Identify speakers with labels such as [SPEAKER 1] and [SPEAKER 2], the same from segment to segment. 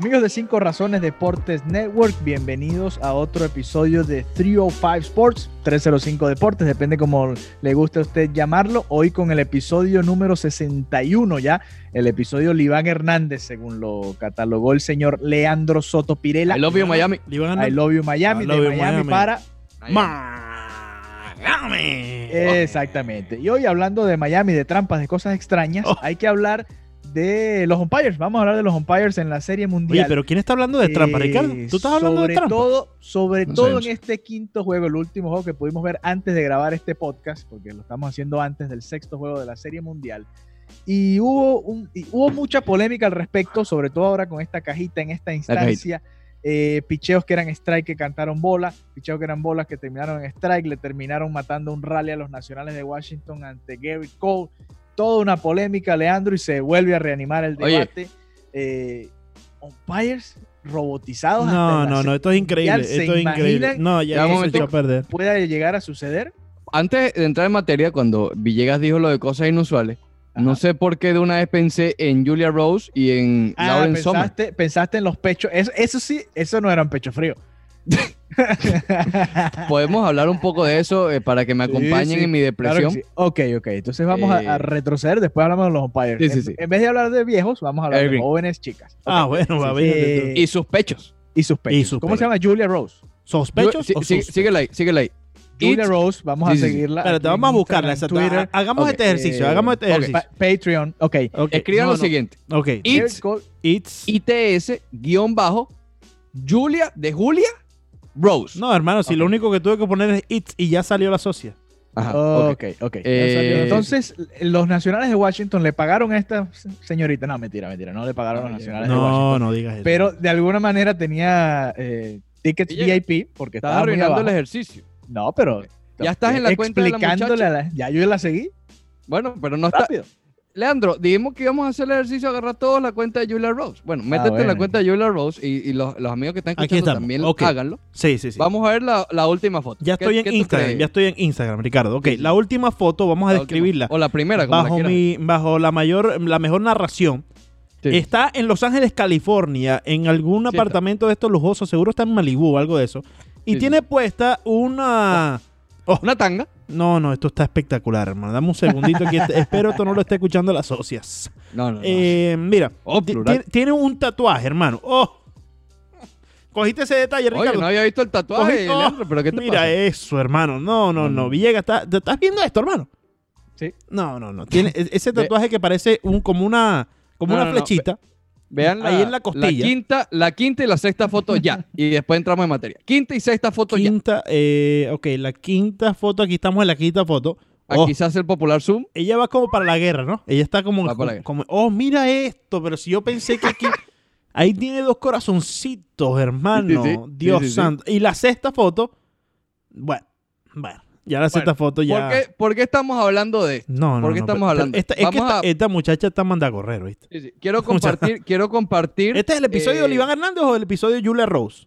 [SPEAKER 1] Amigos de 5 Razones Deportes Network, bienvenidos a otro episodio de 305 Sports, 305 Deportes, depende como le guste a usted llamarlo. Hoy con el episodio número 61 ya, el episodio Liván Hernández, según lo catalogó el señor Leandro Soto Pirela.
[SPEAKER 2] I love you, Miami.
[SPEAKER 1] I love you, Miami,
[SPEAKER 3] I love
[SPEAKER 1] de
[SPEAKER 3] you,
[SPEAKER 1] Miami,
[SPEAKER 3] Miami.
[SPEAKER 1] para...
[SPEAKER 3] Miami.
[SPEAKER 1] Exactamente. Y hoy hablando de Miami, de trampas, de cosas extrañas,
[SPEAKER 3] Oh.
[SPEAKER 1] hay que hablar de los umpires. Vamos a hablar de los umpires en la Serie Mundial.
[SPEAKER 3] Oye, pero ¿quién está hablando de trampa,
[SPEAKER 1] Eh,
[SPEAKER 3] Ricardo? ¿Tú estás hablando
[SPEAKER 1] sobre
[SPEAKER 3] de trampa?
[SPEAKER 1] Todo, sobre
[SPEAKER 2] No
[SPEAKER 1] todo en este quinto juego, el último juego que pudimos ver antes de grabar este podcast, porque lo estamos haciendo antes del sexto juego de la Serie Mundial. Y hubo, un- y hubo mucha polémica al respecto, sobre todo ahora con esta cajita en esta instancia. Eh, picheos que eran strike que cantaron bola, picheos que eran bolas que terminaron en strike, le terminaron matando un rally a los nacionales de Washington ante Gary Cole. Toda una polémica, Leandro, y se vuelve a reanimar el debate. Eh, umpires robotizados. hasta
[SPEAKER 3] No, no, no, esto es increíble.
[SPEAKER 1] Mundial. ¿Se
[SPEAKER 3] Esto es increíble. No,
[SPEAKER 2] Ya,
[SPEAKER 3] ya se echó a perder.
[SPEAKER 1] puede llegar a suceder?
[SPEAKER 2] Antes de entrar en materia, cuando Villegas dijo lo de cosas inusuales, no sé por qué de una vez pensé en Julia Rose y en
[SPEAKER 1] Ah,
[SPEAKER 2] Lauren Sommer.
[SPEAKER 1] pensaste, pensaste en los pechos. Eso, eso sí, eso no eran pecho frío.
[SPEAKER 2] Podemos hablar un poco de eso eh, para que me acompañen
[SPEAKER 1] sí,
[SPEAKER 2] en mi
[SPEAKER 1] Claro
[SPEAKER 2] depresión.
[SPEAKER 1] sí. Ok, ok. Entonces vamos a- a,
[SPEAKER 2] Eh,
[SPEAKER 1] retroceder. Después hablamos de los umpires.
[SPEAKER 2] Sí, sí,
[SPEAKER 1] en,
[SPEAKER 2] sí.
[SPEAKER 1] en vez de hablar de viejos, vamos a hablar
[SPEAKER 2] Evergreen.
[SPEAKER 1] de jóvenes chicas.
[SPEAKER 3] Ah, bueno, va
[SPEAKER 1] Sí,
[SPEAKER 3] bien.
[SPEAKER 1] sí.
[SPEAKER 2] Y sus pechos.
[SPEAKER 1] Y sus pechos.
[SPEAKER 3] Y sus
[SPEAKER 1] ¿Cómo se llama? Julia Rose.
[SPEAKER 3] ¿Sospechosos
[SPEAKER 2] Sí,
[SPEAKER 3] o
[SPEAKER 2] sí,
[SPEAKER 3] suspechos?
[SPEAKER 2] síguela ahí, síguela ahí.
[SPEAKER 1] Julia
[SPEAKER 2] It's-
[SPEAKER 1] Rose, vamos
[SPEAKER 2] Sí,
[SPEAKER 1] a seguirla.
[SPEAKER 3] Espérate,
[SPEAKER 1] aquí
[SPEAKER 3] vamos a buscarla. Exacto.
[SPEAKER 1] Twitter.
[SPEAKER 3] Hagamos
[SPEAKER 2] Ok,
[SPEAKER 3] este ejercicio,
[SPEAKER 1] eh,
[SPEAKER 3] hagamos este ejercicio.
[SPEAKER 1] Pa- Patreon. Ok.
[SPEAKER 3] Ok,
[SPEAKER 2] Escriban
[SPEAKER 3] no,
[SPEAKER 2] lo
[SPEAKER 3] no.
[SPEAKER 2] siguiente.
[SPEAKER 3] Ok,
[SPEAKER 2] It's-
[SPEAKER 3] it's...
[SPEAKER 2] ITS guion bajo Julia de Julia Rose.
[SPEAKER 3] No, hermano, si lo único que tuve que poner es it's y ya salió la socia.
[SPEAKER 2] Ajá, ok.
[SPEAKER 1] Ok, ok.
[SPEAKER 2] Eh,
[SPEAKER 1] Entonces, los nacionales de Washington le pagaron a esta señorita. No, mentira, mentira. No le pagaron a los
[SPEAKER 2] No,
[SPEAKER 1] nacionales de
[SPEAKER 3] No,
[SPEAKER 1] Washington.
[SPEAKER 3] no digas eso.
[SPEAKER 1] Pero de alguna manera tenía eh, tickets
[SPEAKER 2] Ella-
[SPEAKER 1] VIP porque estaba muy
[SPEAKER 2] arruinando
[SPEAKER 1] abajo.
[SPEAKER 2] el ejercicio.
[SPEAKER 1] No, pero
[SPEAKER 2] Ya estás en la cuenta de la
[SPEAKER 1] explicándole
[SPEAKER 2] muchacha.
[SPEAKER 1] a la- ya yo la seguí
[SPEAKER 2] Bueno, pero no está. Leandro, dijimos que íbamos a hacer el ejercicio de agarrar todos la cuenta de Julia Rose. Bueno, métete en
[SPEAKER 1] bueno.
[SPEAKER 2] la cuenta de Julia Rose y, y los, los amigos que están
[SPEAKER 3] Aquí
[SPEAKER 2] escuchando también háganlo.
[SPEAKER 3] Sí, sí, sí.
[SPEAKER 2] Vamos a ver la, la última foto.
[SPEAKER 3] Ya
[SPEAKER 2] ¿Qué-
[SPEAKER 3] estoy en Instagram,
[SPEAKER 2] crees?
[SPEAKER 3] ya estoy en Instagram, Ricardo. Ok,
[SPEAKER 2] Sí, sí.
[SPEAKER 3] la última foto vamos a
[SPEAKER 2] La última.
[SPEAKER 3] describirla.
[SPEAKER 2] O la primera, como la
[SPEAKER 3] Bajo,
[SPEAKER 2] quieras
[SPEAKER 3] mi, bajo la mayor, la mejor narración.
[SPEAKER 2] Sí.
[SPEAKER 3] Está en Los Ángeles, California, en algún
[SPEAKER 2] está.
[SPEAKER 3] apartamento de estos lujosos, seguro está en Malibú o algo de eso. Y tiene puesta una... Oh,
[SPEAKER 2] Una tanga.
[SPEAKER 3] No, no, esto está espectacular, hermano. Dame un segundito que espero esto no lo esté escuchando las socias.
[SPEAKER 2] No, no, no.
[SPEAKER 3] Eh, mira,
[SPEAKER 2] Oh,
[SPEAKER 3] tiene un tatuaje, hermano. Oh, cogiste ese detalle,
[SPEAKER 2] Oye,
[SPEAKER 3] Ricardo.
[SPEAKER 2] no había visto el tatuaje,
[SPEAKER 3] oh,
[SPEAKER 2] Leandro, pero ¿qué te
[SPEAKER 3] Mira
[SPEAKER 2] pasa?
[SPEAKER 3] eso, hermano. No, no,
[SPEAKER 2] No.
[SPEAKER 3] Villegas, ¿estás, ¿estás viendo esto, hermano?
[SPEAKER 1] Sí.
[SPEAKER 3] No, no, no. Tiene e- ese tatuaje que parece un, como una, como
[SPEAKER 2] No,
[SPEAKER 3] una
[SPEAKER 2] no, no. Vean la,
[SPEAKER 3] ahí en la costilla.
[SPEAKER 2] quinta, la quinta y la sexta foto ya. y después entramos en materia. Quinta y sexta foto ya.
[SPEAKER 3] Eh, ok, la quinta foto, aquí estamos en la quinta foto. Oh,
[SPEAKER 2] Aquí se hace el popular zoom.
[SPEAKER 3] ella va como para la guerra, ¿no? Ella está como,
[SPEAKER 2] Va para la guerra.
[SPEAKER 3] como, oh, mira esto, pero si yo pensé que aquí, ahí tiene dos corazoncitos, hermano.
[SPEAKER 2] Sí, sí, sí.
[SPEAKER 3] Dios santo. Y la sexta foto, bueno, bueno, ya la sexta foto ya.
[SPEAKER 2] ¿Por qué, por qué estamos hablando de esto?
[SPEAKER 3] No, no,
[SPEAKER 2] ¿Por qué
[SPEAKER 3] no,
[SPEAKER 2] estamos
[SPEAKER 3] pero-
[SPEAKER 2] hablando?
[SPEAKER 3] pero esta- es que esta,
[SPEAKER 2] a-
[SPEAKER 3] esta muchacha está manda a correr, ¿viste?
[SPEAKER 2] Sí, sí. Quiero compartir, quiero compartir.
[SPEAKER 3] ¿Este es el episodio
[SPEAKER 2] eh,
[SPEAKER 3] de Oliván Hernández o el episodio de Julia Rose?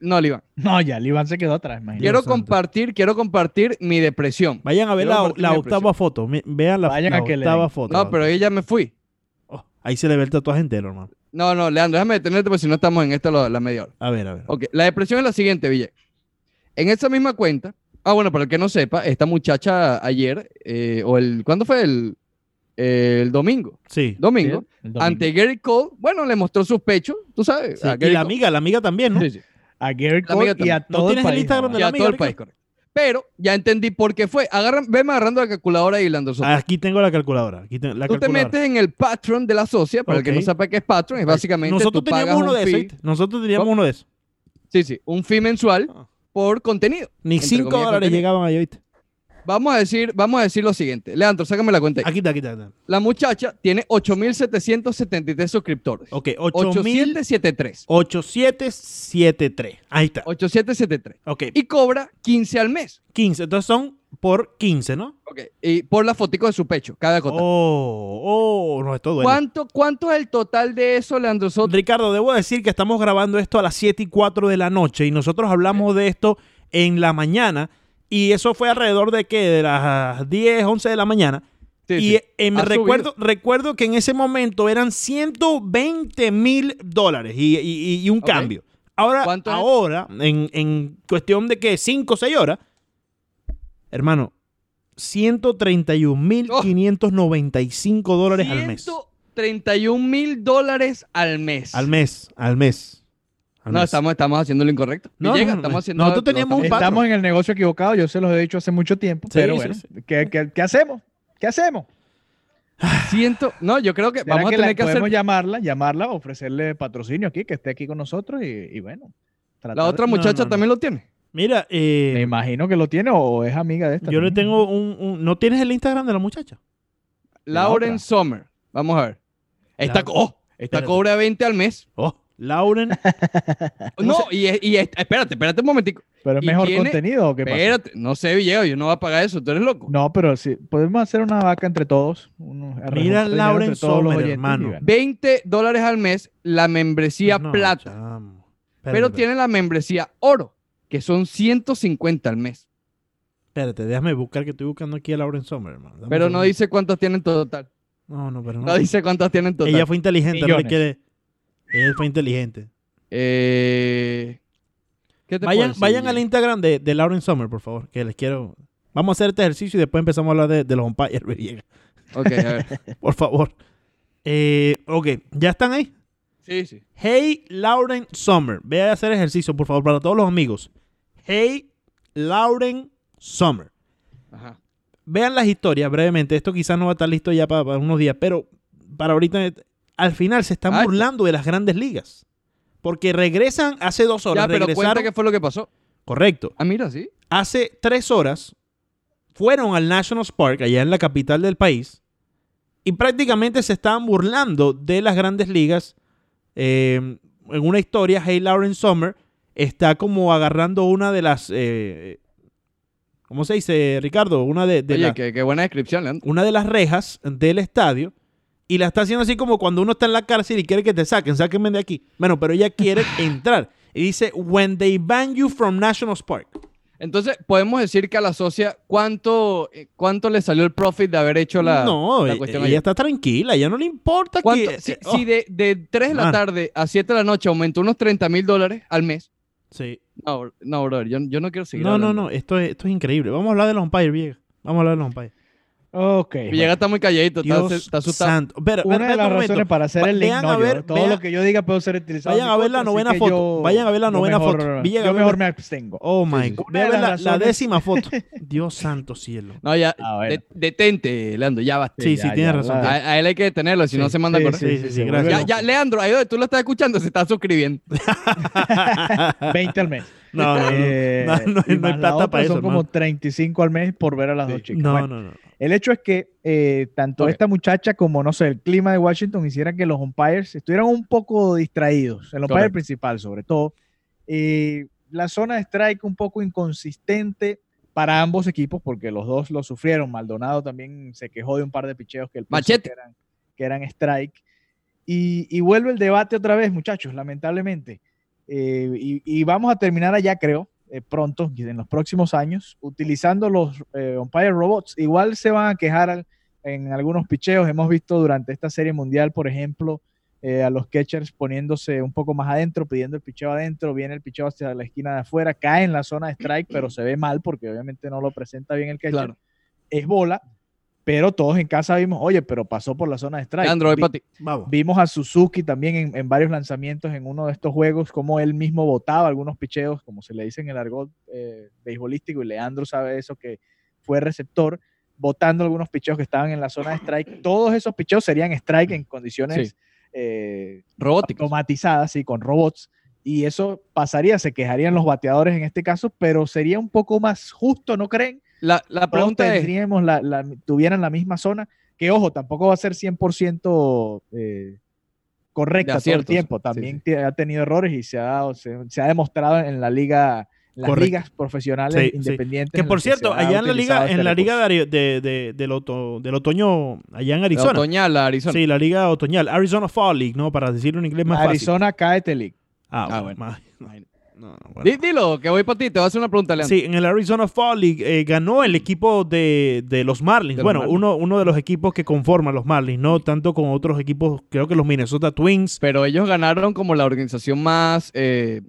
[SPEAKER 2] No, Iván.
[SPEAKER 1] No, ya, el Iván se quedó atrás, imagínate.
[SPEAKER 2] Quiero compartir, quiero compartir mi depresión.
[SPEAKER 3] Vayan a ver
[SPEAKER 2] Quiero
[SPEAKER 3] la, octava foto. mi- Vean la,
[SPEAKER 1] Vayan
[SPEAKER 3] la
[SPEAKER 1] a que le
[SPEAKER 3] octava foto.
[SPEAKER 2] No, pero ahí ya me fui.
[SPEAKER 3] Oh, ahí se le ve el tatuaje entero, hermano.
[SPEAKER 2] No, no, Leandro, déjame detenerte porque si no estamos en esta la, la media hora.
[SPEAKER 3] A ver, a ver.
[SPEAKER 2] Ok, la depresión es la siguiente, Ville. En esa misma cuenta, ah, bueno, para el que no sepa, esta muchacha ayer, eh, o el, ¿cuándo fue? El, el domingo.
[SPEAKER 3] Sí.
[SPEAKER 2] Domingo,
[SPEAKER 1] Sí, el domingo.
[SPEAKER 2] ante Gary Cole, bueno, le mostró sus pechos, tú sabes.
[SPEAKER 3] sí.
[SPEAKER 2] a
[SPEAKER 3] Y la
[SPEAKER 2] Cole.
[SPEAKER 3] amiga, la amiga también, ¿no?
[SPEAKER 2] Sí, sí.
[SPEAKER 1] A Gary Cole y a
[SPEAKER 2] también.
[SPEAKER 3] ¿No
[SPEAKER 1] todo el
[SPEAKER 3] tienes el
[SPEAKER 1] país.
[SPEAKER 3] Instagram de
[SPEAKER 2] Y
[SPEAKER 3] la
[SPEAKER 2] a
[SPEAKER 3] amiga,
[SPEAKER 2] todo el país, correcto. Pero ya entendí por qué fue. Agarran, veme agarrando la calculadora y Soto.
[SPEAKER 3] Aquí tengo la calculadora. Aquí tengo la
[SPEAKER 2] Tú te
[SPEAKER 3] calculadora.
[SPEAKER 2] metes en el Patreon de la socia, para el que no sepa qué es Patreon, es básicamente
[SPEAKER 3] Nosotros
[SPEAKER 2] tú pagas
[SPEAKER 3] teníamos uno
[SPEAKER 2] un
[SPEAKER 3] de esos. Nosotros teníamos
[SPEAKER 2] ¿Cómo?
[SPEAKER 3] uno de esos.
[SPEAKER 2] sí, sí, un fee mensual
[SPEAKER 3] Ah.
[SPEAKER 2] Por contenido.
[SPEAKER 3] Ni
[SPEAKER 2] Entre
[SPEAKER 3] 5
[SPEAKER 2] comillas,
[SPEAKER 3] dólares
[SPEAKER 2] contenido.
[SPEAKER 3] llegaban ahí, ¿viste?
[SPEAKER 2] Vamos a decir, vamos a decir lo siguiente. Leandro, sácame la cuenta. ahí.
[SPEAKER 3] Aquí está, aquí está. aquí está.
[SPEAKER 2] La muchacha tiene 8.773 suscriptores.
[SPEAKER 3] Ok, 8000.
[SPEAKER 2] 8773.
[SPEAKER 3] 8773. Ahí está.
[SPEAKER 2] 8773.
[SPEAKER 3] Ok,
[SPEAKER 2] Y cobra 15 al mes.
[SPEAKER 3] 15. Entonces son por 15, ¿no?
[SPEAKER 2] Ok. Y por la fotico de su pecho, cada cota.
[SPEAKER 3] Oh, oh, no, esto duele.
[SPEAKER 2] ¿Cuánto, ¿Cuánto es el total de eso, Leandro Soto?
[SPEAKER 3] Ricardo, debo decir que estamos grabando esto a las 7 y 4 de la noche y nosotros hablamos de esto en la mañana y eso fue alrededor de qué, de las 10, 11 de la mañana
[SPEAKER 2] Sí,
[SPEAKER 3] y
[SPEAKER 2] sí.
[SPEAKER 3] me
[SPEAKER 2] Ha
[SPEAKER 3] recuerdo, recuerdo que en ese momento eran 120 mil dólares y, y- y un
[SPEAKER 2] Ok.
[SPEAKER 3] cambio. Ahora, ahora en, en cuestión de que 5 o 6 horas, hermano, 131.595 dólares al mes.
[SPEAKER 2] 131 mil dólares al mes.
[SPEAKER 3] Al mes, al mes. Al
[SPEAKER 2] No, estamos, estamos haciendo lo incorrecto.
[SPEAKER 3] No,
[SPEAKER 2] Villegas,
[SPEAKER 3] no, no,
[SPEAKER 2] estamos haciendo
[SPEAKER 3] nosotros teníamos un
[SPEAKER 2] estamos-
[SPEAKER 3] patrón.
[SPEAKER 1] Estamos en el negocio equivocado, yo se los he dicho hace mucho tiempo,
[SPEAKER 3] Sí,
[SPEAKER 1] pero
[SPEAKER 3] sí,
[SPEAKER 1] bueno,
[SPEAKER 3] sí.
[SPEAKER 1] ¿qué, qué, qué hacemos? ¿Qué hacemos?
[SPEAKER 2] Ciento, no, yo creo que
[SPEAKER 1] ¿Será
[SPEAKER 2] vamos a
[SPEAKER 1] que
[SPEAKER 2] tener
[SPEAKER 1] la-
[SPEAKER 2] que hacer.
[SPEAKER 1] podemos llamarla, llamarla, ofrecerle patrocinio aquí, que esté aquí con nosotros y, y bueno. tratar
[SPEAKER 2] La otra muchacha
[SPEAKER 3] no, no.
[SPEAKER 2] también lo tiene.
[SPEAKER 3] Mira, eh,
[SPEAKER 1] Me imagino que lo tiene o es amiga de esta.
[SPEAKER 3] yo le tengo un, un- ¿No tienes el Instagram de la muchacha?
[SPEAKER 2] Lauren
[SPEAKER 1] otra?
[SPEAKER 2] Sommer. Vamos a ver. Esta,
[SPEAKER 3] La-
[SPEAKER 2] oh, esta
[SPEAKER 3] Espérate.
[SPEAKER 2] cobra 20 al mes.
[SPEAKER 3] Oh, Lauren. ¿Cómo
[SPEAKER 2] No, y, es- y es- espérate, espérate un momentico.
[SPEAKER 1] ¿Pero es mejor
[SPEAKER 2] tiene-
[SPEAKER 1] contenido o qué pasa?
[SPEAKER 2] Espérate, no sé, Villegas, yo no voy a pagar eso, tú eres loco.
[SPEAKER 1] No, pero sí, podemos hacer una vaca entre todos. uno-
[SPEAKER 3] Mira, Lauren
[SPEAKER 1] y
[SPEAKER 3] hermano.
[SPEAKER 1] bueno.
[SPEAKER 2] 20 dólares al mes la membresía
[SPEAKER 3] No,
[SPEAKER 2] plata,
[SPEAKER 3] chamo. Espérate,
[SPEAKER 2] pero
[SPEAKER 3] espérate.
[SPEAKER 2] tiene la membresía oro, que son 150 al mes.
[SPEAKER 3] Espérate, déjame buscar que estoy buscando aquí a Lauren Sommer, hermano. Dame
[SPEAKER 2] Pero no dice cuántas tiene en total.
[SPEAKER 3] No, no, pero no.
[SPEAKER 2] No dice cuántas tiene en total.
[SPEAKER 3] Ella fue inteligente, no le
[SPEAKER 1] Millones.
[SPEAKER 3] quiere. Ella fue inteligente.
[SPEAKER 2] Eh, ¿qué te
[SPEAKER 3] Vayan, vayan al? Instagram de, de Lauren Sommer, por favor, que les quiero. Vamos a hacer este ejercicio y después empezamos a hablar de, de los umpires.
[SPEAKER 2] Ok, a ver.
[SPEAKER 3] Por favor. Eh, ok, ¿ya están ahí?
[SPEAKER 2] Sí, sí.
[SPEAKER 3] Hey Lauren Summer. Ve a hacer ejercicio, por favor, para todos los amigos. Hey Lauren Summer.
[SPEAKER 2] Ajá.
[SPEAKER 3] Vean las historias brevemente. Esto quizás no va a estar listo ya para, para unos días, pero para ahorita, al final se están
[SPEAKER 2] Ay.
[SPEAKER 3] burlando de las grandes ligas. Porque regresan hace dos horas.
[SPEAKER 2] Ya, pero cuenta
[SPEAKER 3] regresaron-
[SPEAKER 2] qué fue lo que pasó.
[SPEAKER 3] Correcto.
[SPEAKER 2] Ah, mira, sí.
[SPEAKER 3] Hace tres horas fueron al National Park, allá en la capital del país, y prácticamente se estaban burlando de las grandes ligas. Eh, en una historia, Hey Lauren Sommer está como agarrando una de las. eh, ¿Cómo se dice, Ricardo? Una de, de
[SPEAKER 2] Oye,
[SPEAKER 3] la-
[SPEAKER 2] qué, qué buena descripción, Leandro.
[SPEAKER 3] una de las rejas del estadio y la está haciendo así como cuando uno está en la cárcel y quiere que te saquen, sáquenme de aquí. Bueno, pero ella quiere entrar. Y dice, when they ban you from National Park.
[SPEAKER 2] Entonces, podemos decir que a la socia, ¿cuánto, eh, cuánto le salió el profit de haber hecho la,
[SPEAKER 3] no,
[SPEAKER 2] la
[SPEAKER 3] e-
[SPEAKER 2] cuestión
[SPEAKER 3] ella
[SPEAKER 2] allá?
[SPEAKER 3] está tranquila, ya no le importa
[SPEAKER 2] ¿Cuánto?
[SPEAKER 3] que...
[SPEAKER 2] si
[SPEAKER 3] eh,
[SPEAKER 2] si
[SPEAKER 3] oh,
[SPEAKER 2] de, de 3 de la
[SPEAKER 3] Mano.
[SPEAKER 2] tarde a 7 de la noche aumentó unos 30 mil dólares al mes.
[SPEAKER 3] sí.
[SPEAKER 2] No, no, brother, yo, yo no quiero seguir
[SPEAKER 3] No, no,
[SPEAKER 2] hablando.
[SPEAKER 3] no, esto es, esto es increíble. Vamos a hablar de los umpires, Villegas. Vamos a hablar de los umpires.
[SPEAKER 1] Ok.
[SPEAKER 2] Villegas está muy calladito, está,
[SPEAKER 3] Dios
[SPEAKER 2] está asustado.
[SPEAKER 3] santo. Espera,
[SPEAKER 1] Una de las
[SPEAKER 3] momento.
[SPEAKER 1] razones para hacer el link, no,
[SPEAKER 3] a
[SPEAKER 1] yo-
[SPEAKER 3] ver,
[SPEAKER 1] todo lo que yo diga puede ser utilizado.
[SPEAKER 3] Vayan a ver la novena foto.
[SPEAKER 1] yo-
[SPEAKER 3] Vayan a ver la novena
[SPEAKER 1] mejor-
[SPEAKER 3] foto. Villegas,
[SPEAKER 1] Yo mejor me abstengo.
[SPEAKER 3] Oh my
[SPEAKER 2] Sí, sí.
[SPEAKER 3] God. A ver
[SPEAKER 1] las
[SPEAKER 3] la, décima foto. Dios santo cielo.
[SPEAKER 2] No, ya, de- detente, Leandro, ya basta.
[SPEAKER 3] Sí, sí,
[SPEAKER 1] ya,
[SPEAKER 3] tienes
[SPEAKER 1] ya,
[SPEAKER 3] razón.
[SPEAKER 2] A, a él hay que detenerlo, si
[SPEAKER 3] Sí,
[SPEAKER 2] no se manda a
[SPEAKER 1] sí,
[SPEAKER 2] correr.
[SPEAKER 3] Sí, sí, sí, gracias.
[SPEAKER 2] Ya, Leandro, ahí donde tú lo estás escuchando, se está suscribiendo.
[SPEAKER 1] 20 al mes.
[SPEAKER 3] No, no, no.
[SPEAKER 1] Eh,
[SPEAKER 3] No, hay plata para eso,
[SPEAKER 1] Son como
[SPEAKER 3] hermano.
[SPEAKER 1] 35 al mes por ver a las dos chicas.
[SPEAKER 3] No, no, no.
[SPEAKER 1] El hecho es que eh, tanto esta muchacha como, no sé, el clima de Washington hicieran que los umpires estuvieran un poco distraídos, el umpire principal sobre todo. Eh, la zona de strike un poco inconsistente para ambos equipos porque los dos lo sufrieron. Maldonado también se quejó de un par de picheos que
[SPEAKER 2] Machete.
[SPEAKER 1] que eran, que eran strike. Y, y vuelve el debate otra vez, muchachos, lamentablemente. Eh, y, y vamos a terminar allá, creo, eh, pronto, en los próximos años, utilizando los eh, umpire robots. Igual se van a quejar al- en algunos picheos. Hemos visto durante esta serie mundial, por ejemplo, eh, a los catchers poniéndose un poco más adentro, pidiendo el picheo adentro, viene el picheo hacia la esquina de afuera, cae en la zona de strike, pero se ve mal porque obviamente no lo presenta bien el catcher.
[SPEAKER 2] Claro.
[SPEAKER 1] Es bola, pero todos en casa vimos, oye, pero pasó por la zona de strike.
[SPEAKER 2] Leandro, voy
[SPEAKER 1] Vi-
[SPEAKER 2] para ti.
[SPEAKER 3] Vamos.
[SPEAKER 1] Vimos a Suzuki también en, en varios lanzamientos en uno de estos juegos, como él mismo botaba algunos picheos, como se le dice en el argot eh, beisbolístico, y Leandro sabe eso, que fue receptor, botando algunos picheos que estaban en la zona de strike. Todos esos picheos serían strike en condiciones
[SPEAKER 2] Sí.
[SPEAKER 1] eh, automatizadas, sí, con robots. Y eso pasaría, se quejarían los bateadores en este caso, pero sería un poco más justo, ¿no creen?
[SPEAKER 2] La, la
[SPEAKER 1] Todos
[SPEAKER 2] pregunta es,
[SPEAKER 1] tendríamos la, la- tuvieran la misma zona, que ojo, tampoco va a ser 100% eh, correcta todo el tiempo. También
[SPEAKER 2] sí.
[SPEAKER 1] ha tenido errores y se ha, dado- se, se ha demostrado en la liga, las
[SPEAKER 3] Correcto.
[SPEAKER 1] ligas profesionales
[SPEAKER 3] Sí, sí.
[SPEAKER 1] independientes.
[SPEAKER 3] Que por cierto, allá en la liga,
[SPEAKER 1] este
[SPEAKER 3] en la liga
[SPEAKER 1] recurso.
[SPEAKER 3] de, Ari- de- de- del, oto- del otoño, allá en
[SPEAKER 2] la
[SPEAKER 3] Arizona.
[SPEAKER 2] otoñal, la Arizona.
[SPEAKER 3] Sí, la liga otoñal. Arizona Fall League, ¿no? Para decirlo en inglés más fácil.
[SPEAKER 1] Arizona Caete League.
[SPEAKER 3] Ah,
[SPEAKER 2] Ah,
[SPEAKER 3] bueno.
[SPEAKER 2] bueno.
[SPEAKER 3] No, no, bueno.
[SPEAKER 2] Di- Dilo, que voy para ti, te voy a hacer una pregunta, Leandro.
[SPEAKER 3] Sí, en el Arizona Fall League eh, ganó el equipo de, de los Marlins.
[SPEAKER 2] De los
[SPEAKER 3] bueno,
[SPEAKER 2] Marlins.
[SPEAKER 3] Uno, uno de los equipos que conforman los Marlins, no tanto con otros equipos, creo que los Minnesota Twins.
[SPEAKER 2] Pero ellos ganaron como la organización más. eh,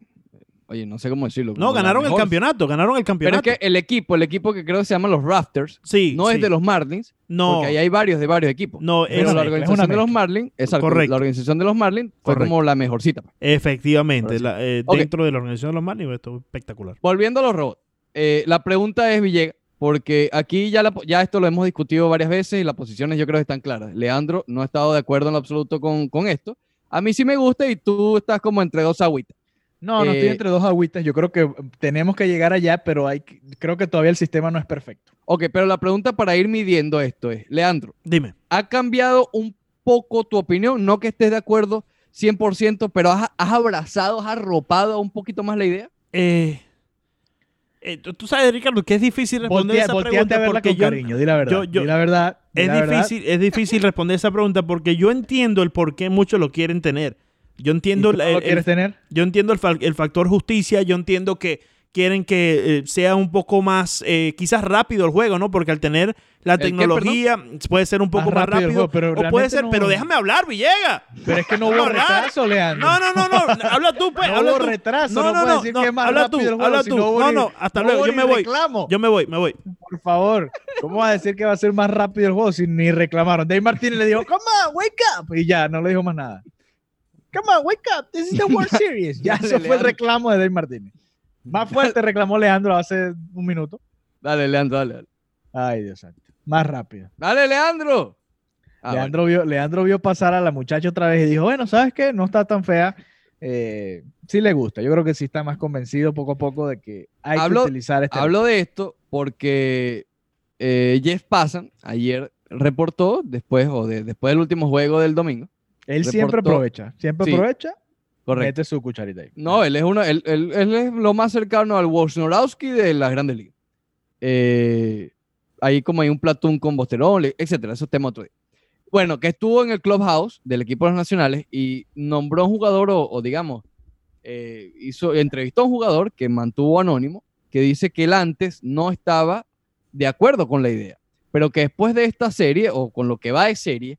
[SPEAKER 2] oye, no sé cómo decirlo.
[SPEAKER 3] No, ganaron el campeonato, ganaron el
[SPEAKER 2] Pero
[SPEAKER 3] campeonato.
[SPEAKER 2] es que el equipo, el equipo que creo que se llama los Rafters,
[SPEAKER 3] sí,
[SPEAKER 2] no es de los Marlins,
[SPEAKER 3] No,
[SPEAKER 2] porque ahí hay varios de varios equipos.
[SPEAKER 3] no,
[SPEAKER 2] Pero
[SPEAKER 3] es-
[SPEAKER 1] una
[SPEAKER 2] la
[SPEAKER 1] es
[SPEAKER 2] organización de los. Marlins, exacto,
[SPEAKER 3] Correcto.
[SPEAKER 2] la organización de los Marlins fue
[SPEAKER 3] Correcto.
[SPEAKER 2] como la mejorcita. pues.
[SPEAKER 3] efectivamente, la- eh, dentro de la organización de los Marlins, esto es espectacular.
[SPEAKER 2] Volviendo a los robots. eh, la pregunta es, Villegas, porque aquí ya, la- ya esto lo hemos discutido varias veces y las posiciones yo creo que están claras. Leandro no ha estado de acuerdo en lo absoluto con, con esto. A mí sí me gusta y tú estás como entre dos agüitas.
[SPEAKER 1] No, no estoy
[SPEAKER 2] Eh,
[SPEAKER 1] entre dos agüitas. Yo creo que tenemos que llegar allá, pero hay, que- creo que todavía el sistema no es perfecto.
[SPEAKER 2] Ok, pero la pregunta para ir midiendo esto es, Leandro,
[SPEAKER 3] Dime.
[SPEAKER 2] ¿ha cambiado un poco tu opinión? No que estés de acuerdo 100%, pero has, has abrazado, has arropado un poquito más la idea.
[SPEAKER 3] Eh, eh, tú tú sabes, Ricardo, que es difícil responder
[SPEAKER 1] Voltea,
[SPEAKER 3] esa pregunta
[SPEAKER 1] a verla
[SPEAKER 3] porque
[SPEAKER 1] con
[SPEAKER 3] yo,
[SPEAKER 1] cariño, di la verdad.
[SPEAKER 3] yo- yo-
[SPEAKER 1] di la verdad. di
[SPEAKER 3] es
[SPEAKER 1] la verdad.
[SPEAKER 3] difícil, es difícil responder esa pregunta porque yo entiendo el por qué muchos lo quieren tener. Yo
[SPEAKER 1] ¿Y
[SPEAKER 3] entiendo,
[SPEAKER 1] tú lo
[SPEAKER 3] el- el-
[SPEAKER 1] quieres tener?
[SPEAKER 3] yo entiendo el, el factor justicia, yo entiendo que quieren que eh, sea un poco más, eh, quizás rápido el juego, ¿no? Porque al tener la
[SPEAKER 2] ¿El qué,
[SPEAKER 3] tecnología puede ser un poco más,
[SPEAKER 1] Más rápido el
[SPEAKER 3] rápido.
[SPEAKER 1] juego, pero
[SPEAKER 3] o puede ser,
[SPEAKER 1] no-
[SPEAKER 3] pero déjame hablar, Villegas.
[SPEAKER 1] Pero es que no hubo retraso, Leandro.
[SPEAKER 3] No, no, no, no. Habla tú, pues.
[SPEAKER 1] No
[SPEAKER 3] habla
[SPEAKER 1] hubo
[SPEAKER 3] tú.
[SPEAKER 1] retraso,
[SPEAKER 3] No,
[SPEAKER 1] no,
[SPEAKER 3] no,
[SPEAKER 1] puedes
[SPEAKER 3] no,
[SPEAKER 1] decir
[SPEAKER 3] no,
[SPEAKER 1] que es más
[SPEAKER 3] habla tú,
[SPEAKER 1] juego
[SPEAKER 3] habla tú.
[SPEAKER 1] no
[SPEAKER 3] No, hasta luego, yo me voy.
[SPEAKER 1] reclamo.
[SPEAKER 3] Yo me voy, me voy.
[SPEAKER 1] Por favor, ¿cómo va a decir que va a ser más rápido el juego si ni reclamaron? Dave Martínez le dijo, come on, wake up. Y ya, no le dijo más nada. Come on, wake up. This is the World Series. Ya,
[SPEAKER 2] Dale,
[SPEAKER 1] eso fue el reclamo de Dave Martínez. Más fuerte reclamó Leandro hace un minuto.
[SPEAKER 2] Dale, Leandro, dale. Dale,
[SPEAKER 1] Ay, Dios santo. Más rápido.
[SPEAKER 2] Dale, Leandro. Ah, bueno.
[SPEAKER 1] Leandro, vio, Leandro vio pasar a la muchacha otra vez y dijo, bueno, ¿sabes qué? No está tan fea. Eh, sí le gusta. Yo creo que sí está más convencido poco a poco de que hay
[SPEAKER 2] Hablo-
[SPEAKER 1] que utilizar este...
[SPEAKER 2] Hablo de esto porque eh, Jeff Passan ayer reportó, después, o de- después del último juego del domingo,
[SPEAKER 1] Él siempre aprovecha. Siempre
[SPEAKER 2] Sí,
[SPEAKER 1] aprovecha.
[SPEAKER 2] correcto.
[SPEAKER 1] Mete su cucharita ahí.
[SPEAKER 2] No, él es, uno, él, él- él es lo más cercano al Wojnarowski de las grandes ligas. Eh, ahí como hay un platón con Bosterol, etcétera, esos temas otro día. Bueno, que estuvo en el clubhouse del equipo de los nacionales y nombró a un jugador, o, o digamos, eh, hizo, entrevistó a un jugador que mantuvo anónimo, que dice que él antes no estaba de acuerdo con la idea, pero que después de esta serie, o con lo que va de serie,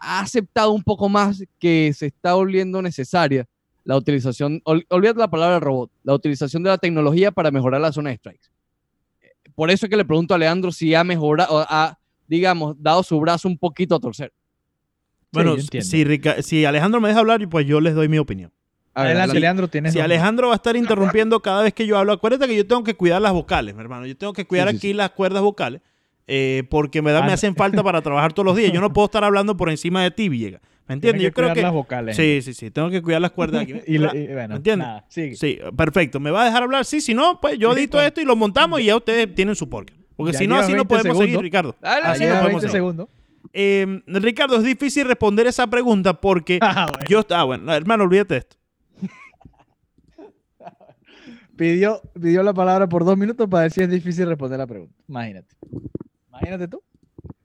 [SPEAKER 2] ha aceptado un poco más que se está volviendo necesaria la utilización, ol- olvídate la palabra robot, la utilización de la tecnología para mejorar la zona de strikes. Por eso es que le pregunto a Leandro si ha mejorado, ha, digamos, dado su brazo un poquito a torcer.
[SPEAKER 3] Bueno,
[SPEAKER 1] entiendo.
[SPEAKER 3] si, Rica- si Alejandro me deja hablar, pues yo les doy mi opinión.
[SPEAKER 1] Adelante. Leandro, tienes
[SPEAKER 3] Si Alejandro va a estar interrumpiendo cada vez que yo hablo, acuérdate que yo tengo que cuidar las vocales, mi hermano. Yo tengo que cuidar
[SPEAKER 2] Sí, sí,
[SPEAKER 3] aquí
[SPEAKER 2] sí.
[SPEAKER 3] las cuerdas vocales eh, porque me, da,
[SPEAKER 1] Ah,
[SPEAKER 3] me hacen falta para trabajar todos los días. Yo no puedo estar hablando por encima de ti, Villegas. ¿Me entiendes? Yo creo
[SPEAKER 1] cuidar
[SPEAKER 3] que...
[SPEAKER 1] las vocales.
[SPEAKER 3] Sí, sí, sí. Tengo que cuidar las cuerdas aquí.
[SPEAKER 1] y, le- y bueno,
[SPEAKER 3] ¿Me entiendes?
[SPEAKER 1] nada, sigue.
[SPEAKER 3] Sí, perfecto. ¿Me va a dejar hablar? Sí, si no, pues yo edito esto y lo montamos y ya ustedes tienen su podcast. Porque
[SPEAKER 1] Ya
[SPEAKER 3] si no, así no
[SPEAKER 1] 20
[SPEAKER 3] podemos seguir. Ricardo.
[SPEAKER 2] Dale,
[SPEAKER 3] Así no podemos
[SPEAKER 1] 20
[SPEAKER 3] seguir.
[SPEAKER 1] segundos.
[SPEAKER 3] Eh, Ricardo, es difícil responder esa pregunta porque
[SPEAKER 1] Ah, bueno.
[SPEAKER 3] yo... Ah, bueno, hermano, olvídate de esto.
[SPEAKER 1] pidió, pidió la palabra por dos minutos para decir es difícil responder la pregunta. Imagínate. Imagínate tú.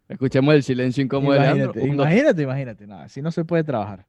[SPEAKER 2] Escuchemos el silencio incómodo de Leandro.
[SPEAKER 1] Imagínate, imagínate. No, así no se puede trabajar.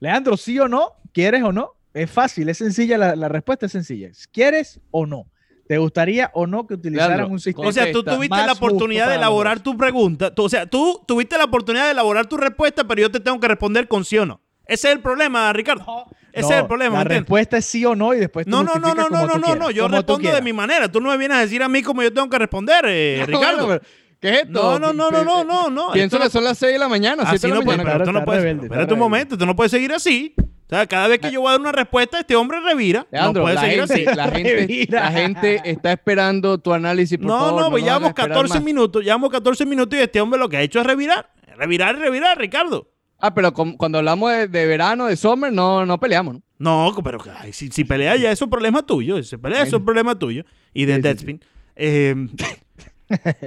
[SPEAKER 1] Leandro, ¿sí o no? ¿Quieres o no? Es fácil, es sencilla, la, la respuesta es sencilla. ¿Quieres o no? ¿Te gustaría o no que utilizaran
[SPEAKER 2] Leandro,
[SPEAKER 1] un sistema?
[SPEAKER 3] O sea, tú tuviste la oportunidad de elaborar tu pregunta. Tú- o sea, tú tuviste la oportunidad de elaborar tu respuesta, pero yo te tengo que responder con sí o no. Ese es el problema, Ricardo.
[SPEAKER 1] No,
[SPEAKER 3] Ese
[SPEAKER 1] no,
[SPEAKER 3] es el problema,
[SPEAKER 1] La respuesta es sí o no y después tú
[SPEAKER 3] No, no, no, no, no, no, no, no. Yo respondo de mi manera. Tú no me vienes a decir a mí cómo yo tengo que responder, eh, Ricardo.
[SPEAKER 2] Bueno, pero, ¿Qué es esto?
[SPEAKER 3] No, no, no, no, no, no, no.
[SPEAKER 2] Pienso
[SPEAKER 3] Esto
[SPEAKER 2] que son las 6 de la mañana,
[SPEAKER 3] Así
[SPEAKER 2] 7 de
[SPEAKER 3] no puede,
[SPEAKER 2] mañana.
[SPEAKER 3] pero tú no puedes.
[SPEAKER 1] rebelde,
[SPEAKER 3] Espérate un momento, tú no puedes seguir así. O sea, cada vez que yo voy a dar una respuesta, este hombre revira.
[SPEAKER 2] Leandro,
[SPEAKER 3] no puede
[SPEAKER 2] la,
[SPEAKER 3] seguir
[SPEAKER 2] gente,
[SPEAKER 3] así.
[SPEAKER 2] la, gente,
[SPEAKER 1] Mira.
[SPEAKER 2] la gente está esperando tu análisis, por
[SPEAKER 3] No,
[SPEAKER 2] favor.
[SPEAKER 3] no, pues
[SPEAKER 2] nos
[SPEAKER 3] llevamos
[SPEAKER 2] hagas esperar
[SPEAKER 3] 14
[SPEAKER 2] más.
[SPEAKER 3] minutos, llevamos 14 minutos y este hombre lo que ha hecho es revirar. Revirar y revirar, Ricardo.
[SPEAKER 2] Ah, pero cuando hablamos de, de verano, de summer, no, no peleamos, ¿no?
[SPEAKER 3] No, pero ay, si, si pelea ya, es problema tuyo. Si pelea, es problema tuyo. Y de
[SPEAKER 1] Sí, sí,
[SPEAKER 3] Deadspin. Eh,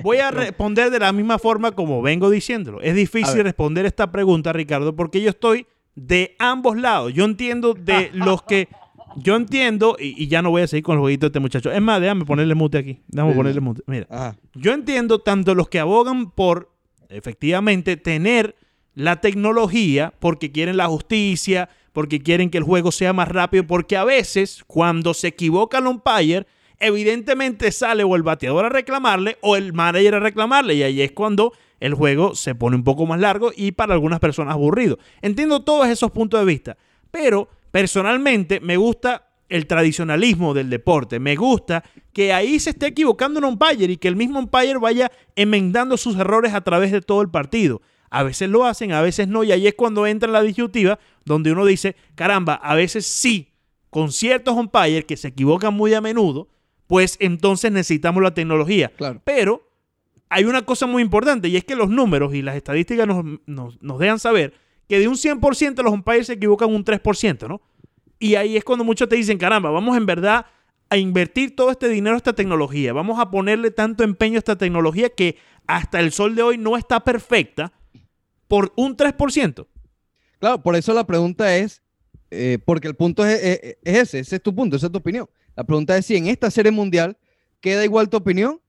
[SPEAKER 3] voy a responder de la misma forma como vengo diciéndolo. Es difícil responder esta pregunta, Ricardo, porque yo estoy de ambos lados. Yo entiendo de los que. Yo entiendo, y, y ya no voy a seguir con los jueguitos de este muchacho. Es más, déjame ponerle mute aquí. Déjame
[SPEAKER 2] Sí,
[SPEAKER 3] ponerle mute. Mira.
[SPEAKER 2] Ajá.
[SPEAKER 3] Yo entiendo tanto los que abogan por efectivamente tener la tecnología porque quieren la justicia, porque quieren que el juego sea más rápido, porque a veces cuando se equivoca el umpire, evidentemente sale o el bateador a reclamarle o el manager a reclamarle y ahí es cuando el juego se pone un poco más largo y para algunas personas aburrido. Entiendo todos esos puntos de vista, pero personalmente me gusta el tradicionalismo del deporte. Me gusta que ahí se esté equivocando un umpire y que el mismo umpire vaya enmendando sus errores a través de todo el partido. A veces lo hacen, a veces no, y ahí es cuando entra la disyuntiva, donde uno dice, caramba, a veces sí, con ciertos umpires que se equivocan muy a menudo, pues entonces necesitamos la tecnología.
[SPEAKER 2] Claro.
[SPEAKER 3] Pero hay una cosa muy importante, y es que los números y las estadísticas nos, nos, nos dejan saber que de un 100% los umpires se equivocan un 3%, ¿no? Y ahí es cuando muchos te dicen, caramba, vamos en verdad a invertir todo este dinero a esta tecnología. Vamos a ponerle tanto empeño a esta tecnología que hasta el sol de hoy no está perfecta por un 3%.
[SPEAKER 2] Claro, por eso la pregunta es, eh, porque el punto es, es- es ese, ese es tu punto, esa es tu opinión. La pregunta es si en esta serie mundial queda igual tu opinión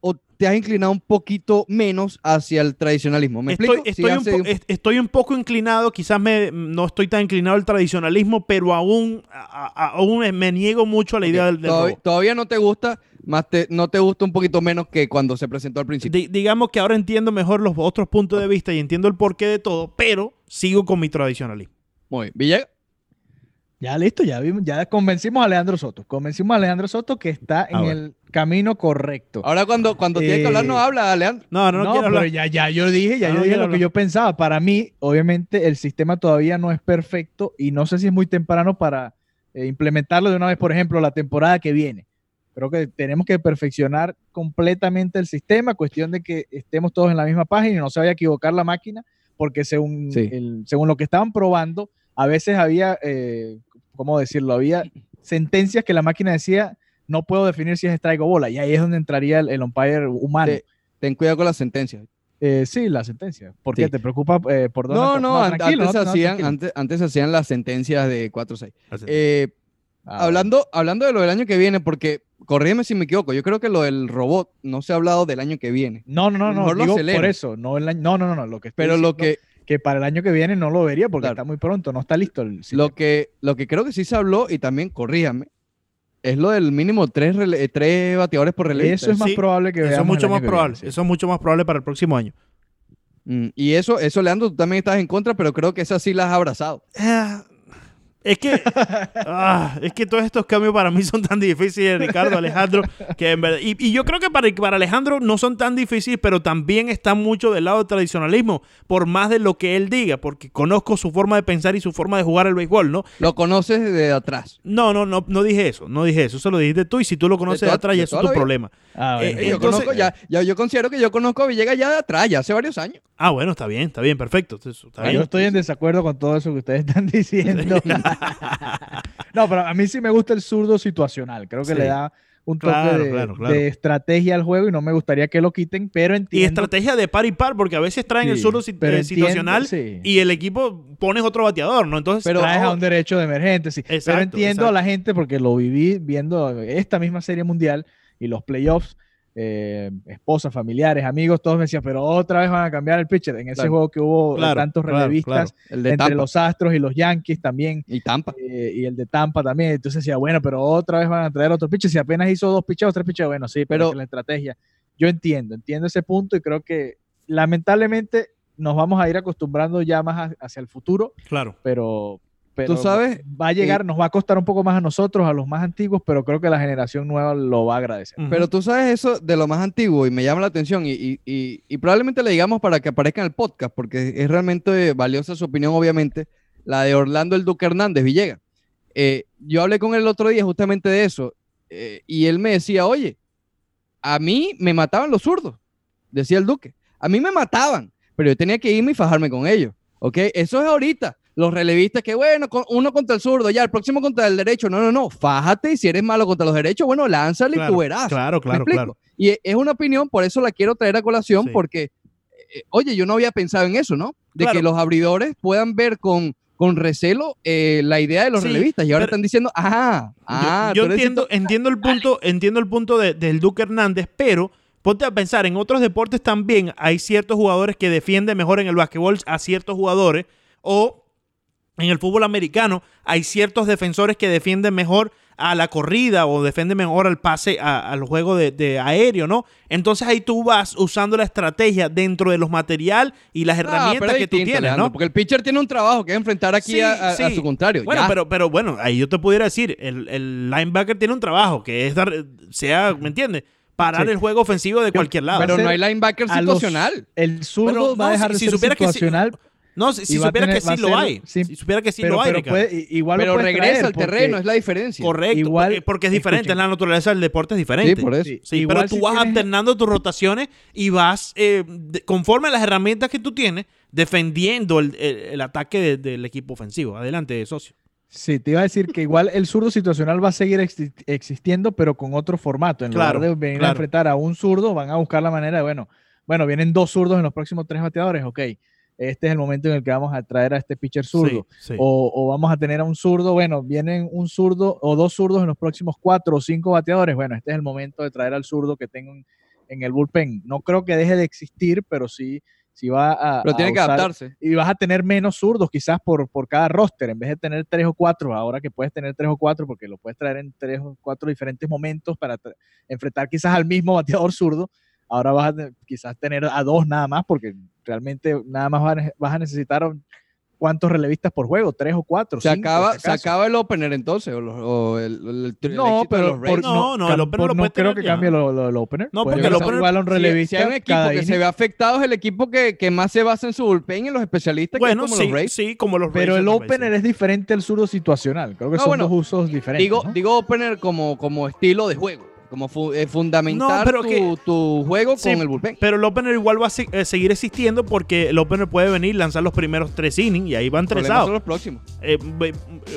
[SPEAKER 2] o te has inclinado un poquito menos hacia el tradicionalismo. ¿Me
[SPEAKER 3] Estoy,
[SPEAKER 2] explico? Si
[SPEAKER 3] estoy, un
[SPEAKER 2] hace-
[SPEAKER 3] po- est- estoy un poco inclinado, quizás me, no estoy tan inclinado al tradicionalismo, pero aún, a- aún me niego mucho a la idea del, del
[SPEAKER 2] todavía, no te gusta, más te- no te gusta un poquito menos que cuando se presentó al principio.
[SPEAKER 3] Di- digamos que ahora entiendo mejor los otros puntos de vista y entiendo el porqué de todo, pero sigo con mi tradicionalismo.
[SPEAKER 2] Muy bien. Villegas,
[SPEAKER 1] Ya listo, ya vimos, ya convencimos a Leandro Soto. Convencimos a Leandro Soto que está en
[SPEAKER 3] Ah, bueno.
[SPEAKER 1] el camino correcto.
[SPEAKER 2] ahora cuando, cuando tiene que hablar no
[SPEAKER 1] Eh,
[SPEAKER 2] habla, Leandro.
[SPEAKER 3] No, no, no,
[SPEAKER 1] No,
[SPEAKER 3] quiero
[SPEAKER 1] pero
[SPEAKER 3] hablar.
[SPEAKER 1] ya, ya yo dije, ya
[SPEAKER 3] No,
[SPEAKER 1] yo dije lo que yo pensaba. Para mí, obviamente, el sistema todavía no es perfecto y no sé si es muy temprano para eh, implementarlo de una vez, por ejemplo, la temporada que viene. Creo que tenemos que perfeccionar completamente el sistema, cuestión de que estemos todos en la misma página y no se vaya a equivocar la máquina, porque según,
[SPEAKER 2] Sí.
[SPEAKER 1] el- según lo que estaban probando, a veces había, eh, ¿cómo decirlo? Había sentencias que la máquina decía, no puedo definir si es strike o bola, y ahí es donde entraría el, el umpire humano.
[SPEAKER 2] Te- Ten cuidado con las sentencias.
[SPEAKER 1] Eh, sí, la sentencia. ¿Por qué?
[SPEAKER 2] Sí.
[SPEAKER 1] ¿Te preocupa eh, por dónde?
[SPEAKER 2] No, no, antes,
[SPEAKER 1] no, no,
[SPEAKER 2] hacían, antes, antes hacían las sentencias de 4-6.
[SPEAKER 3] Así.
[SPEAKER 2] Eh,
[SPEAKER 1] Ah,
[SPEAKER 2] hablando, hablando de lo del año que viene, porque corrígeme si me equivoco, yo creo que lo del robot no se ha hablado del año que viene.
[SPEAKER 1] No, no, no, no, digo por eso. No, el año- no, no, no, no, lo que
[SPEAKER 2] Pero lo que,
[SPEAKER 1] que para el año que viene no lo vería porque
[SPEAKER 2] Claro.
[SPEAKER 1] está muy pronto, no está listo el
[SPEAKER 2] lo, que, lo que creo que sí se habló, y también corríjame, es lo del mínimo tres, rele- eh, tres bateadores por relevo.
[SPEAKER 1] Eso es más
[SPEAKER 3] Sí,
[SPEAKER 1] probable que
[SPEAKER 3] Eso
[SPEAKER 1] veamos
[SPEAKER 3] es mucho más probable.
[SPEAKER 1] viene, sí.
[SPEAKER 3] Eso es mucho más probable para el próximo año.
[SPEAKER 2] Mm, y eso, eso, Leandro, tú también estás en contra, pero creo que esas sí las has abrazado.
[SPEAKER 3] Ah, Es que, ah, es que todos estos cambios para mí son tan difíciles, Ricardo, Alejandro, que en verdad, y, y yo creo que para, para Alejandro no son tan difíciles, pero también está mucho del lado del tradicionalismo, por más de lo que él diga, porque conozco su forma de pensar y su forma de jugar el béisbol, ¿no?
[SPEAKER 2] Lo conoces de atrás.
[SPEAKER 3] No, no, no, no dije eso, no dije eso, eso lo dijiste tú y si tú lo conoces de,
[SPEAKER 2] toda-
[SPEAKER 3] atrás
[SPEAKER 2] de
[SPEAKER 3] ya eso es tu
[SPEAKER 2] vida.
[SPEAKER 3] problema.
[SPEAKER 1] Ah,
[SPEAKER 3] Eh,
[SPEAKER 1] bueno.
[SPEAKER 2] Eh, yo,
[SPEAKER 3] Entonces-
[SPEAKER 2] conozco, ya, ya, yo considero que yo conozco a Villegas ya de atrás, ya hace varios años.
[SPEAKER 3] Ah, bueno, está bien, está bien, perfecto. Está
[SPEAKER 1] Ah,
[SPEAKER 3] bien.
[SPEAKER 1] yo estoy en desacuerdo con todo eso que ustedes están diciendo. no, pero a mí sí me gusta el zurdo situacional. Creo que
[SPEAKER 3] Sí.
[SPEAKER 1] le da un toque
[SPEAKER 3] Claro,
[SPEAKER 1] de,
[SPEAKER 3] claro, claro.
[SPEAKER 1] de estrategia al juego y no me gustaría que lo quiten, pero
[SPEAKER 3] Y
[SPEAKER 1] entiendo.
[SPEAKER 3] estrategia de par y par, porque a veces traen el zurdo eh, situacional y el equipo pones otro bateador, ¿no? Entonces,
[SPEAKER 2] Pero-
[SPEAKER 1] traes a un derecho de emergente, sí.
[SPEAKER 3] Exacto,
[SPEAKER 1] Pero entiendo a la gente porque lo viví viendo esta misma serie mundial y los playoffs. Eh, esposas, familiares, amigos, todos me decían, pero otra vez van a cambiar el pitcher. En ese
[SPEAKER 2] Claro.
[SPEAKER 1] juego que hubo
[SPEAKER 3] Claro,
[SPEAKER 1] tantos relevistas entre
[SPEAKER 2] Tampa.
[SPEAKER 1] los Astros y los Yankees también,
[SPEAKER 2] Y Tampa.
[SPEAKER 1] eh, y el de Tampa también. Entonces decía, bueno, pero otra vez van a traer otro pitcher. Si apenas hizo dos picheos, tres picheos, bueno, sí, pero,
[SPEAKER 2] Pero-
[SPEAKER 1] es que la estrategia. Yo entiendo, entiendo ese punto y creo que lamentablemente nos vamos a ir acostumbrando ya más a- hacia el futuro,
[SPEAKER 3] Claro.
[SPEAKER 1] pero, pero
[SPEAKER 2] Tú sabes,
[SPEAKER 1] va a llegar, nos va a costar un poco más a nosotros, a los más antiguos, pero creo que la generación nueva lo va a agradecer.
[SPEAKER 2] Pero tú sabes eso de lo más antiguo y me llama la atención y, y- y- y probablemente le digamos para que aparezca en el podcast porque es realmente valiosa su opinión, obviamente, la de Orlando el Duque Hernández Villegas. Eh, yo hablé con él el otro día justamente de eso eh, y él me decía, oye, a mí me mataban los zurdos, decía el Duque. A mí me mataban, pero yo tenía que irme y fajarme con ellos. ¿Ok? Eso es ahorita. Los relevistas que, bueno, uno contra el zurdo, ya, el próximo contra el derecho. No, no, no. Fájate y si eres malo contra los derechos, bueno, lánzale y tú verás.
[SPEAKER 3] Claro,
[SPEAKER 2] ¿Me
[SPEAKER 3] claro, claro.
[SPEAKER 2] Y e- es una opinión, por eso la quiero traer a colación,
[SPEAKER 3] Sí.
[SPEAKER 2] porque, eh, oye, yo no había pensado en eso, ¿no? De
[SPEAKER 3] Claro.
[SPEAKER 2] que los abridores puedan ver con, con recelo eh, la idea de los
[SPEAKER 3] Sí,
[SPEAKER 2] relevistas. Y ahora están diciendo, ah, ah,
[SPEAKER 3] yo
[SPEAKER 2] eres
[SPEAKER 3] entiendo, entiendo el punto, entiendo el punto de- del Duque Hernández, pero ponte a pensar, en otros deportes también hay ciertos jugadores que defienden mejor en el básquetbol a ciertos jugadores, o en el fútbol americano hay ciertos defensores que defienden mejor a la corrida o defienden mejor al pase a- al juego de, de aéreo, ¿no? Entonces ahí tú vas usando la estrategia dentro de los material y las
[SPEAKER 2] Ah,
[SPEAKER 3] herramientas que tú tienes,
[SPEAKER 2] Leandro,
[SPEAKER 3] ¿no?
[SPEAKER 2] Porque el pitcher tiene un trabajo que es enfrentar aquí
[SPEAKER 3] Sí,
[SPEAKER 2] a, a- a
[SPEAKER 3] sí.
[SPEAKER 2] su contrario.
[SPEAKER 3] Bueno,
[SPEAKER 2] ya.
[SPEAKER 3] pero, pero bueno, ahí yo te pudiera decir, el, el linebacker tiene un trabajo que es dar, sea, ¿me entiendes? Parar
[SPEAKER 1] Sí.
[SPEAKER 3] el juego ofensivo de cualquier lado.
[SPEAKER 2] pero no hay linebacker
[SPEAKER 1] los-
[SPEAKER 2] situacional.
[SPEAKER 1] El zurdo
[SPEAKER 3] Pero
[SPEAKER 1] va a
[SPEAKER 3] no,
[SPEAKER 1] dejar
[SPEAKER 3] si-
[SPEAKER 1] de
[SPEAKER 3] si
[SPEAKER 1] ser
[SPEAKER 3] supiera que sí-
[SPEAKER 1] situacional,
[SPEAKER 3] no, si, si supiera
[SPEAKER 1] tener-
[SPEAKER 3] que sí lo
[SPEAKER 1] ser-
[SPEAKER 3] hay.
[SPEAKER 1] sí,
[SPEAKER 3] si supiera que sí
[SPEAKER 1] pero,
[SPEAKER 3] lo hay,
[SPEAKER 1] pero
[SPEAKER 3] Ricardo.
[SPEAKER 1] puede- igual
[SPEAKER 2] Pero regresa al
[SPEAKER 1] porque-
[SPEAKER 2] terreno, es la diferencia.
[SPEAKER 3] Correcto,
[SPEAKER 1] Igual-
[SPEAKER 3] porque- porque es diferente,
[SPEAKER 1] escuchen.
[SPEAKER 3] la naturaleza del deporte es diferente.
[SPEAKER 2] Sí, por eso.
[SPEAKER 1] Sí,
[SPEAKER 3] Sí,
[SPEAKER 1] igual
[SPEAKER 3] pero tú
[SPEAKER 1] si
[SPEAKER 3] vas
[SPEAKER 1] tienes-
[SPEAKER 3] alternando tus rotaciones y vas, eh, de- conforme a las herramientas que tú tienes, defendiendo el, el- el ataque de- del equipo ofensivo. Adelante, socio.
[SPEAKER 1] Sí, te iba a decir que igual el zurdo situacional va a seguir exi- existiendo, pero con otro formato. En
[SPEAKER 3] Claro,
[SPEAKER 1] lugar de venir
[SPEAKER 3] claro.
[SPEAKER 1] a enfrentar a un zurdo, van a buscar la manera de, bueno, bueno, vienen dos zurdos en los próximos tres bateadores, ok. Este es el momento en el que vamos a traer a este pitcher zurdo.
[SPEAKER 3] Sí, sí.
[SPEAKER 1] O, o vamos a tener a un zurdo, bueno, vienen un zurdo o dos zurdos en los próximos cuatro o cinco bateadores. Bueno, este es el momento de traer al zurdo que tengo en, el bullpen. No creo que deje de existir, pero sí, sí va a.
[SPEAKER 2] Pero
[SPEAKER 1] a
[SPEAKER 2] tiene que
[SPEAKER 1] usar-
[SPEAKER 2] adaptarse.
[SPEAKER 1] y vas a tener menos zurdos quizás por, por cada roster, en vez de tener tres o cuatro, ahora que puedes tener tres o cuatro, porque lo puedes traer en tres o cuatro diferentes momentos para enfrentar quizás al mismo bateador zurdo, ahora vas a quizás tener a dos nada más, porque realmente nada más vas a ne- vas a necesitar cuántos relevistas por juego, tres o cuatro.
[SPEAKER 2] Se
[SPEAKER 1] cinco,
[SPEAKER 2] acaba,
[SPEAKER 1] si
[SPEAKER 2] se acaba el opener entonces, o, los- o el, el- el- el
[SPEAKER 1] No, pero por-
[SPEAKER 3] No, no, el opener
[SPEAKER 1] por-
[SPEAKER 3] lo
[SPEAKER 1] no
[SPEAKER 3] puede
[SPEAKER 1] creo que
[SPEAKER 3] ya.
[SPEAKER 1] cambie lo, lo- el opener.
[SPEAKER 3] No, porque el opener-
[SPEAKER 1] igual un relevista
[SPEAKER 2] Si, hay un equipo
[SPEAKER 1] cada
[SPEAKER 2] que
[SPEAKER 1] inning.
[SPEAKER 2] se ve afectado es el equipo que, que más se basa en su bullpen y en los especialistas,
[SPEAKER 3] Bueno,
[SPEAKER 2] que es como
[SPEAKER 3] sí,
[SPEAKER 2] los Rays.
[SPEAKER 3] sí, como los
[SPEAKER 1] Pero
[SPEAKER 3] Rays,
[SPEAKER 1] el opener es diferente al zurdo situacional. Creo que
[SPEAKER 2] No,
[SPEAKER 1] son
[SPEAKER 2] bueno,
[SPEAKER 1] dos usos diferentes.
[SPEAKER 2] Digo,
[SPEAKER 1] ¿no?
[SPEAKER 2] digo opener como, como estilo de juego, como fu- eh, fundamentar
[SPEAKER 3] No, pero
[SPEAKER 2] tu,
[SPEAKER 3] que-
[SPEAKER 2] tu juego
[SPEAKER 3] Sí,
[SPEAKER 2] con el bullpen.
[SPEAKER 3] Pero el opener igual va a se- eh, seguir existiendo porque el opener puede venir, lanzar los primeros tres innings y ahí van tresados.
[SPEAKER 2] son los próximos.
[SPEAKER 3] Eh,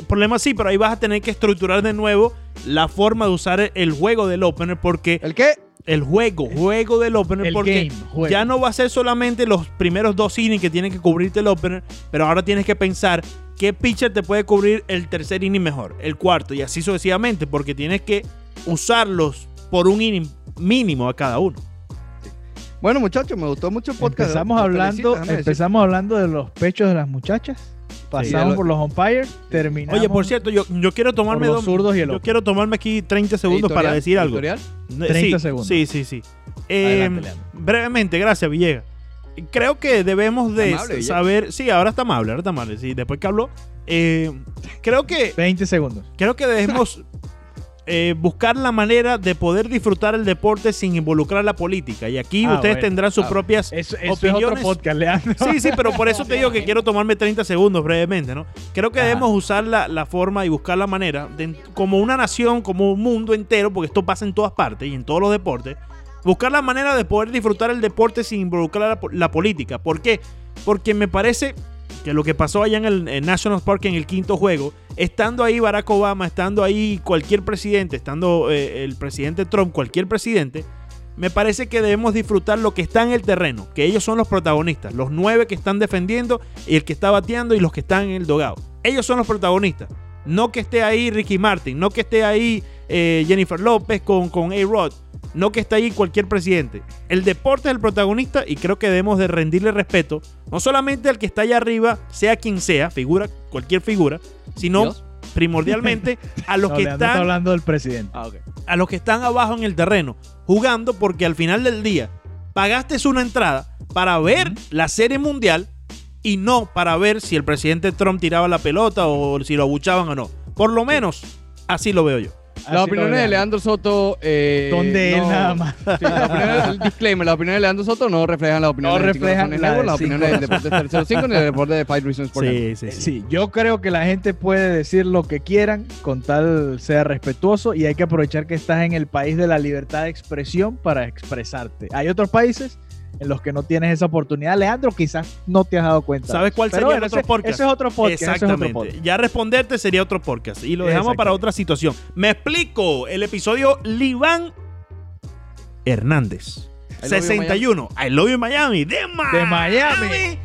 [SPEAKER 3] problema sí, pero ahí vas a tener que estructurar de nuevo la forma de usar el, el juego del opener porque
[SPEAKER 2] ¿El qué?
[SPEAKER 3] el juego, juego del opener
[SPEAKER 1] el
[SPEAKER 3] porque
[SPEAKER 1] game, juego.
[SPEAKER 3] ya no va a ser solamente los primeros dos innings que tienen que cubrirte el opener, pero ahora tienes que pensar qué pitcher te puede cubrir el tercer inning mejor, el cuarto y así sucesivamente porque tienes que usarlos por un inning mínimo a cada uno.
[SPEAKER 2] Bueno, muchachos, me gustó mucho el podcast.
[SPEAKER 1] Empezamos hablando, empezamos hablando de los pechos de las muchachas, pasamos
[SPEAKER 2] lo-
[SPEAKER 1] por los umpires, terminamos.
[SPEAKER 3] Oye, por cierto, yo, yo quiero tomarme
[SPEAKER 1] los
[SPEAKER 3] dos-
[SPEAKER 1] zurdos y el
[SPEAKER 3] yo quiero tomarme aquí 30 segundos para decir algo.
[SPEAKER 2] editorial.
[SPEAKER 3] Eh,
[SPEAKER 1] 30
[SPEAKER 3] sí,
[SPEAKER 1] segundos.
[SPEAKER 3] Sí, sí, sí. Eh,
[SPEAKER 1] Adelante,
[SPEAKER 3] brevemente, gracias, Villegas. Creo que debemos de
[SPEAKER 2] Amable, Villegas.
[SPEAKER 3] saber. Sí, ahora está amable, ahora está amable. Sí, después que habló. eh, creo que
[SPEAKER 1] 20 segundos.
[SPEAKER 3] creo que debemos eh, buscar la manera de poder disfrutar el deporte sin involucrar la política. Y aquí
[SPEAKER 1] Ah,
[SPEAKER 3] ustedes
[SPEAKER 1] bueno.
[SPEAKER 3] tendrán sus
[SPEAKER 2] Ah,
[SPEAKER 3] propias.
[SPEAKER 1] Eso, eso es otro
[SPEAKER 3] Opiniones.
[SPEAKER 1] podcast, Leandro.
[SPEAKER 3] Sí, sí, pero por eso te digo que quiero tomarme 30 segundos brevemente, ¿no? Creo que
[SPEAKER 1] Ajá.
[SPEAKER 3] debemos usar la, la forma y buscar la manera, de- como una nación, como un mundo entero, porque esto pasa en todas partes y en todos los deportes, buscar la manera de poder disfrutar el deporte sin involucrar la, la política. ¿Por qué? Porque me parece que lo que pasó allá en el National Park en el quinto juego, estando ahí Barack Obama, estando ahí cualquier presidente, estando eh, el presidente Trump, cualquier presidente, me parece que debemos disfrutar lo que está en el terreno, que ellos son los protagonistas, los nueve que están defendiendo y el que está bateando y los que están en el dogado. Ellos son los protagonistas. No que esté ahí Ricky Martin, no que esté ahí eh, Jennifer López con, con A-Rod, no que esté ahí cualquier presidente. El deporte es el protagonista y creo que debemos de rendirle respeto, no solamente al que está allá arriba, sea quien sea, figura, cualquier figura, sino
[SPEAKER 2] Dios.
[SPEAKER 3] primordialmente a los
[SPEAKER 1] No,
[SPEAKER 3] que
[SPEAKER 1] está
[SPEAKER 3] están
[SPEAKER 1] hablando del presidente.
[SPEAKER 2] Ah,
[SPEAKER 3] a los que están abajo en el terreno, jugando porque al final del día pagaste una entrada para ver la serie mundial y no para ver si el presidente Trump tiraba la pelota o si lo abuchaban o no. Por lo menos así lo veo yo.
[SPEAKER 2] Las opiniones de
[SPEAKER 1] Leandro.
[SPEAKER 2] Soto. Eh,
[SPEAKER 1] Donde él
[SPEAKER 2] no-
[SPEAKER 1] nada más.
[SPEAKER 2] Sí, las opiniones- el disclaimer: las opiniones de Leandro Soto no reflejan las opiniones
[SPEAKER 1] No
[SPEAKER 2] de
[SPEAKER 1] reflejan
[SPEAKER 2] Razones
[SPEAKER 1] la de
[SPEAKER 2] las
[SPEAKER 1] Cinco
[SPEAKER 2] opiniones del Deportes 305 ni del deporte de Five Reasons Network.
[SPEAKER 3] sí,
[SPEAKER 1] Sí, yo creo que la gente puede decir lo que quieran con tal sea respetuoso y hay que aprovechar que estás en el país de la libertad de expresión para expresarte. Hay otros países en los que no tienes esa oportunidad. Leandro, quizás no te has dado cuenta.
[SPEAKER 3] ¿Sabes cuál sería
[SPEAKER 1] bueno,
[SPEAKER 3] el otro
[SPEAKER 1] ese-
[SPEAKER 3] podcast?
[SPEAKER 1] Ese es otro podcast. ese es otro
[SPEAKER 3] Exactamente.
[SPEAKER 1] podcast.
[SPEAKER 3] Ya responderte sería otro podcast. Y lo dejamos para otra situación. Me explico. El episodio Liván Hernández.
[SPEAKER 2] I love you,
[SPEAKER 3] 61. I love you Miami. De Miami.
[SPEAKER 1] De Miami.